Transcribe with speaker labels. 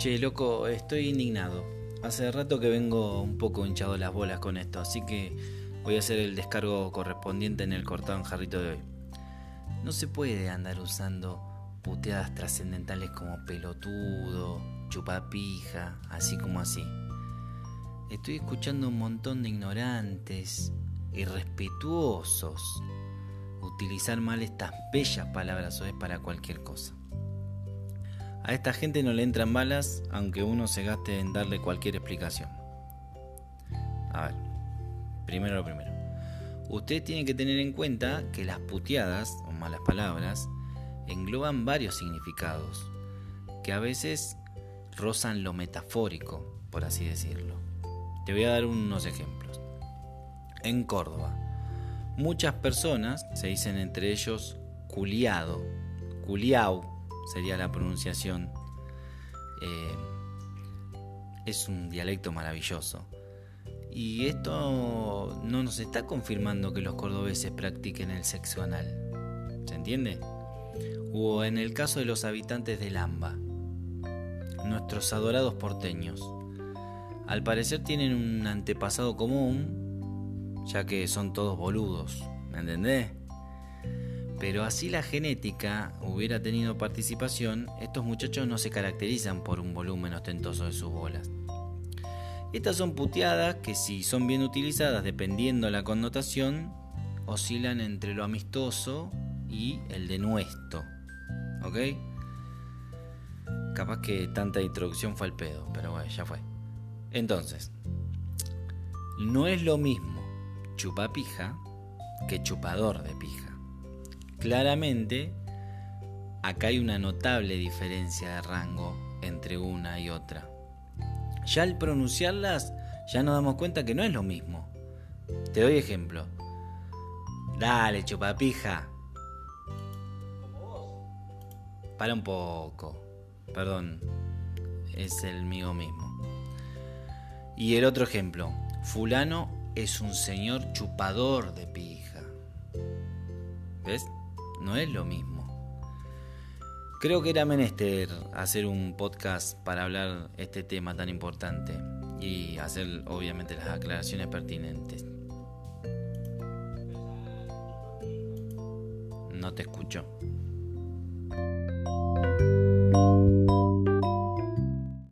Speaker 1: Che, loco, estoy indignado. Hace rato que vengo un poco hinchado las bolas con esto, así que voy a hacer el descargo correspondiente en el cortado en jarrito de hoy. No se puede andar usando puteadas trascendentales como pelotudo, chupapija, así como así. Estoy escuchando un montón de ignorantes, irrespetuosos, utilizar mal estas bellas palabras es para cualquier cosa. A esta gente no le entran balas aunque uno se gaste en darle cualquier explicación. A ver, primero lo primero. Usted tiene que tener en cuenta que las puteadas o malas palabras engloban varios significados que a veces rozan lo metafórico, por así decirlo. Te voy a dar unos ejemplos. En Córdoba, muchas personas se dicen entre ellos culiado, culiao, sería la pronunciación. Eh, es un dialecto maravilloso. Y esto no nos está confirmando que los cordobeses practiquen el sexo anal. ¿Se entiende? O en el caso de los habitantes del AMBA, nuestros adorados porteños. Al parecer tienen un antepasado común, ya que son todos boludos, ¿me entendés? Pero así la genética hubiera tenido participación, estos muchachos no se caracterizan por un volumen ostentoso de sus bolas. Estas son puteadas que si son bien utilizadas dependiendo la connotación, oscilan entre lo amistoso y el denuesto. ¿Ok? Capaz que tanta introducción fue al pedo, pero bueno, ya fue. Entonces, no es lo mismo chupapija que chupador de pija. Claramente, acá hay una notable diferencia de rango entre una y otra. Ya al pronunciarlas, ya nos damos cuenta que no es lo mismo. Te doy ejemplo. Dale, chupapija. Para un poco. Perdón. Es el mío mismo. Y el otro ejemplo. Fulano es un señor chupador de pija. ¿Ves? No es lo mismo. Creo que era menester hacer un podcast para hablar este tema tan importante y hacer obviamente las aclaraciones pertinentes. No te escucho.